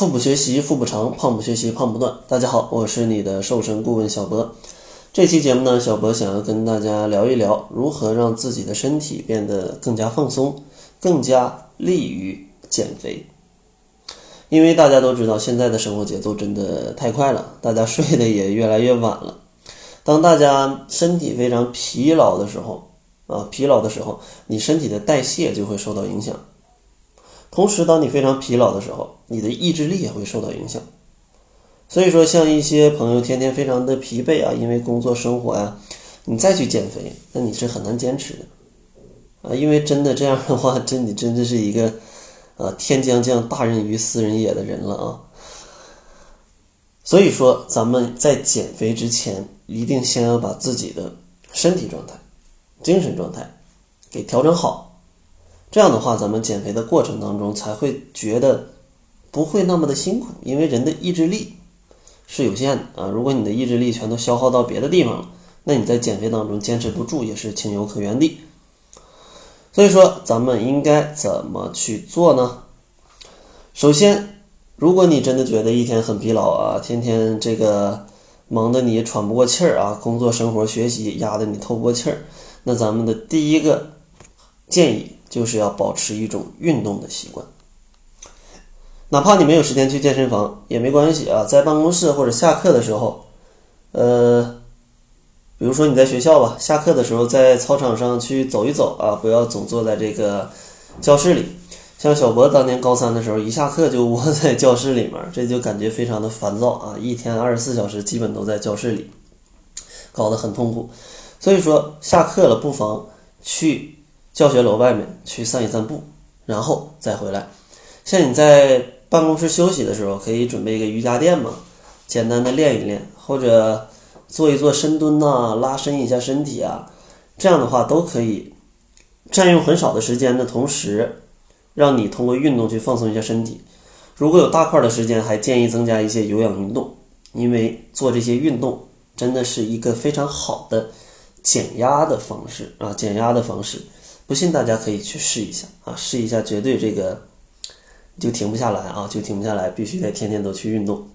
腹部学习腹部长，胖不学习胖不断。大家好，我是你的瘦身顾问小博。这期节目呢，小博想要跟大家聊一聊如何让自己的身体变得更加放松，更加利于减肥。因为大家都知道，现在的生活节奏真的太快了，大家睡得也越来越晚了。当大家身体非常疲劳的时候，啊，疲劳的时候，你身体的代谢就会受到影响。同时，当你非常疲劳的时候，你的意志力也会受到影响。所以说，像一些朋友天天非常的疲惫啊，因为工作生活呀，你再去减肥，那你是很难坚持的啊。因为真的这样的话，真你真的是一个啊天将降大任于斯人也的人了啊。所以说，咱们在减肥之前，一定先要把自己的身体状态、精神状态给调整好。这样的话，咱们减肥的过程当中才会觉得不会那么的辛苦，因为人的意志力是有限的啊。如果你的意志力全都消耗到别的地方了，那你在减肥当中坚持不住也是情有可原的。所以说，咱们应该怎么去做呢？首先，如果你真的觉得一天很疲劳啊，天天这个忙得你喘不过气儿啊，工作、生活、学习压得你透不过气儿，那咱们的第一个建议。就是要保持一种运动的习惯，哪怕你没有时间去健身房也没关系啊，在办公室或者下课的时候，呃，比如说你在学校吧，下课的时候在操场上去走一走啊，不要总坐在这个教室里。像小博当年高三的时候，一下课就窝在教室里面，这就感觉非常的烦躁啊，一天二十四小时基本都在教室里，搞得很痛苦。所以说，下课了不妨去。教学楼外面去散一散步，然后再回来。像你在办公室休息的时候，可以准备一个瑜伽垫嘛，简单的练一练，或者做一做深蹲呐，拉伸一下身体啊。这样的话都可以占用很少的时间的同时，让你通过运动去放松一下身体。如果有大块的时间，还建议增加一些有氧运动，因为做这些运动真的是一个非常好的减压的方式啊，减压的方式。不信，大家可以去试一下啊！试一下，绝对这个就停不下来啊，就停不下来，必须得天天都去运动。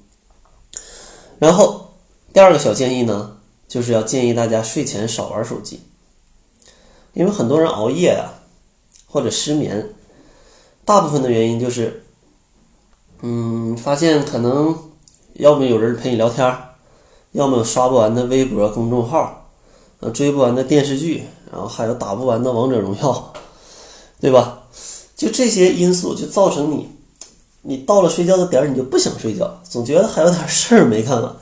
然后第二个小建议呢，就是要建议大家睡前少玩手机，因为很多人熬夜啊，或者失眠，大部分的原因就是，嗯，发现可能要么有人陪你聊天，要么刷不完的微博公众号，追不完的电视剧。然后还有打不完的王者荣耀，对吧？就这些因素就造成你，你到了睡觉的点儿你就不想睡觉，总觉得还有点事儿没干完。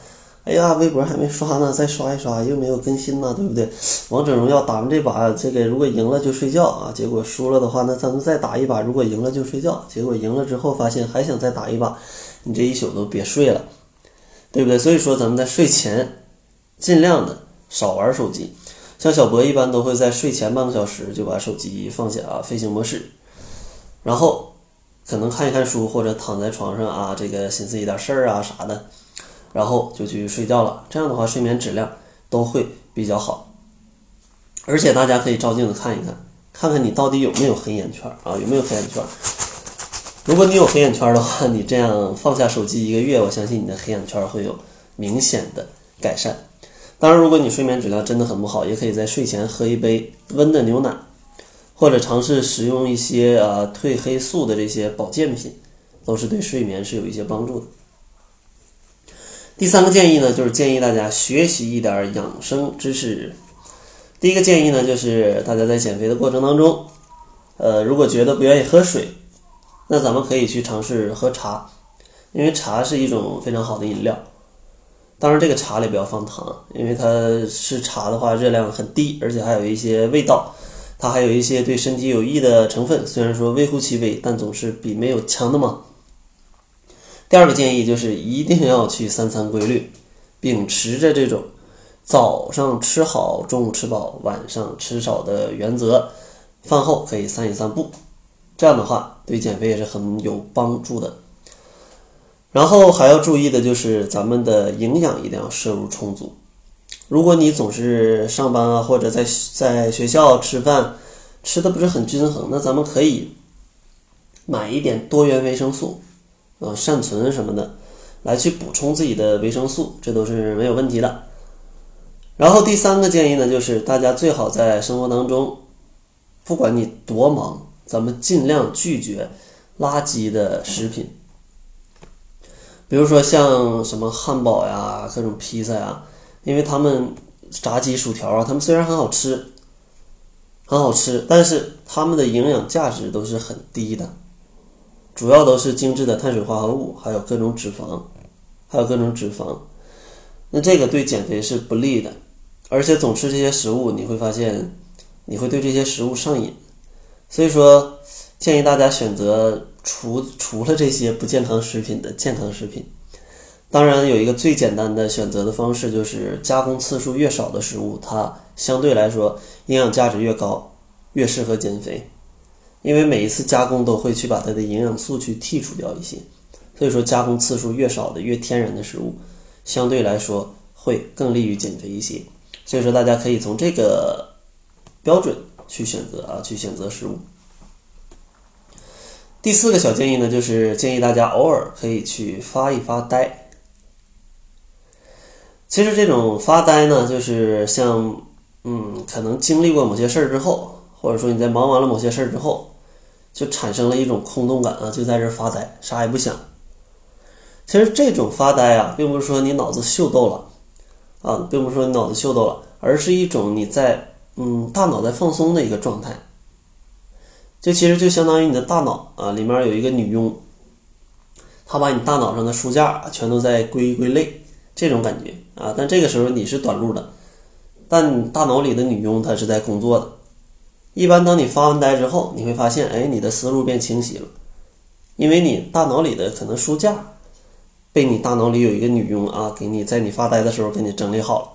哎呀，微博还没刷呢，再刷一刷又没有更新呢，对不对？王者荣耀打完这把，这个如果赢了就睡觉啊，结果输了的话，那咱们再打一把，如果赢了就睡觉，结果赢了之后发现还想再打一把，你这一宿都别睡了，对不对？所以说咱们在睡前尽量的少玩手机。像小博一般都会在睡前半个小时就把手机放下啊，飞行模式，然后可能看一看书或者躺在床上啊，这个寻思一点事儿啊啥的，然后就去睡觉了。这样的话睡眠质量都会比较好。而且大家可以照镜子看一看，看看你到底有没有黑眼圈啊，有没有黑眼圈？如果你有黑眼圈的话，你这样放下手机一个月，我相信你的黑眼圈会有明显的改善。当然，如果你睡眠质量真的很不好，也可以在睡前喝一杯温的牛奶，或者尝试使用一些啊褪黑素的这些保健品，都是对睡眠是有一些帮助的。第三个建议呢，就是建议大家学习一点养生知识。第一个建议呢，就是大家在减肥的过程当中，呃，如果觉得不愿意喝水，那咱们可以去尝试喝茶，因为茶是一种非常好的饮料。当然，这个茶里不要放糖，因为它是茶的话，热量很低，而且还有一些味道，它还有一些对身体有益的成分。虽然说微乎其微，但总是比没有强的嘛。第二个建议就是一定要去三餐规律，秉持着这种早上吃好，中午吃饱，晚上吃少的原则，饭后可以散一散步，这样的话对减肥也是很有帮助的。然后还要注意的就是咱们的营养一定要摄入充足。如果你总是上班啊，或者在在学校吃饭，吃的不是很均衡，那咱们可以买一点多元维生素，啊、善存什么的，来去补充自己的维生素，这都是没有问题的。然后第三个建议呢，就是大家最好在生活当中，不管你多忙，咱们尽量拒绝垃圾的食品，比如说像什么汉堡呀、各种披萨呀，因为他们炸鸡、薯条啊，他们虽然很好吃，很好吃，但是他们的营养价值都是很低的，主要都是精致的碳水化合物，还有各种脂肪，还有各种脂肪。那这个对减肥是不利的，而且总吃这些食物，你会发现你会对这些食物上瘾。所以说，建议大家选择除除了这些不健康食品的健康食品。当然，有一个最简单的选择的方式，就是加工次数越少的食物，它相对来说营养价值越高，越适合减肥。因为每一次加工都会去把它的营养素去剔除掉一些，所以说加工次数越少的、越天然的食物。相对来说会更利于减肥一些，所以说大家可以从这个标准去选择啊，去选择食物。第四个小建议呢，就是建议大家偶尔可以去发一发呆。其实这种发呆呢，就是像嗯，可能经历过某些事儿之后，或者说你在忙完了某些事儿之后，就产生了一种空洞感啊，就在这发呆，啥也不想。其实这种发呆啊，并不是说你脑子秀逗了，啊，并不是说你脑子秀逗了，而是一种你在嗯大脑在放松的一个状态。这其实就相当于你的大脑啊里面有一个女佣，她把你大脑上的书架全都在归归类，这种感觉啊。但这个时候你是短路的，但大脑里的女佣她是在工作的。一般当你发完呆之后，你会发现，哎，你的思路变清晰了，因为你大脑里的可能书架。被你大脑里有一个女佣啊，给你在你发呆的时候给你整理好了。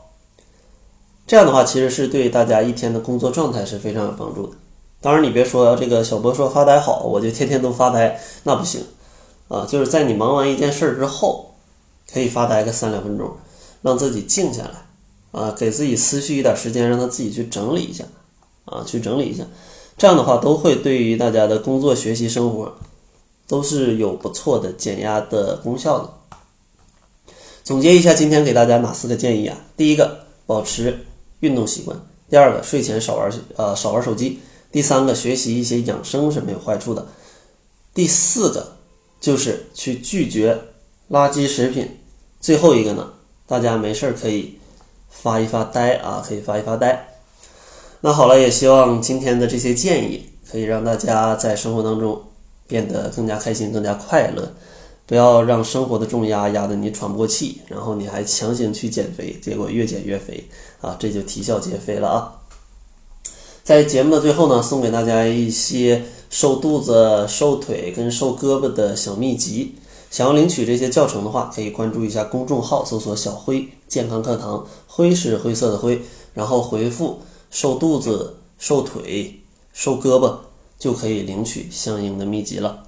这样的话，其实是对大家一天的工作状态是非常有帮助的。当然，你别说这个小波说发呆好，我就天天都发呆，那不行啊。就是在你忙完一件事之后，可以发呆个三两分钟，让自己静下来啊，给自己思绪一点时间，让他自己去整理一下啊，去整理一下。这样的话，都会对于大家的工作、学习、生活都是有不错的减压的功效的。总结一下，今天给大家哪四个建议啊？第一个，保持运动习惯；第二个，睡前少玩呃少玩手机；第三个，学习一些养生是没有坏处的；第四个，就是去拒绝垃圾食品；最后一个呢，大家没事儿可以发一发呆啊，可以发一发呆。那好了，也希望今天的这些建议可以让大家在生活当中变得更加开心、更加快乐。不要让生活的重压压得你喘不过气，然后你还强行去减肥，结果越减越肥啊，这就啼笑皆非了啊！在节目的最后呢，送给大家一些瘦肚子、瘦腿跟瘦胳膊的小秘籍。想要领取这些教程的话，可以关注一下公众号，搜索“小辉健康课堂”，灰是灰色的灰，然后回复“瘦肚子、瘦腿、瘦胳膊”，就可以领取相应的秘籍了。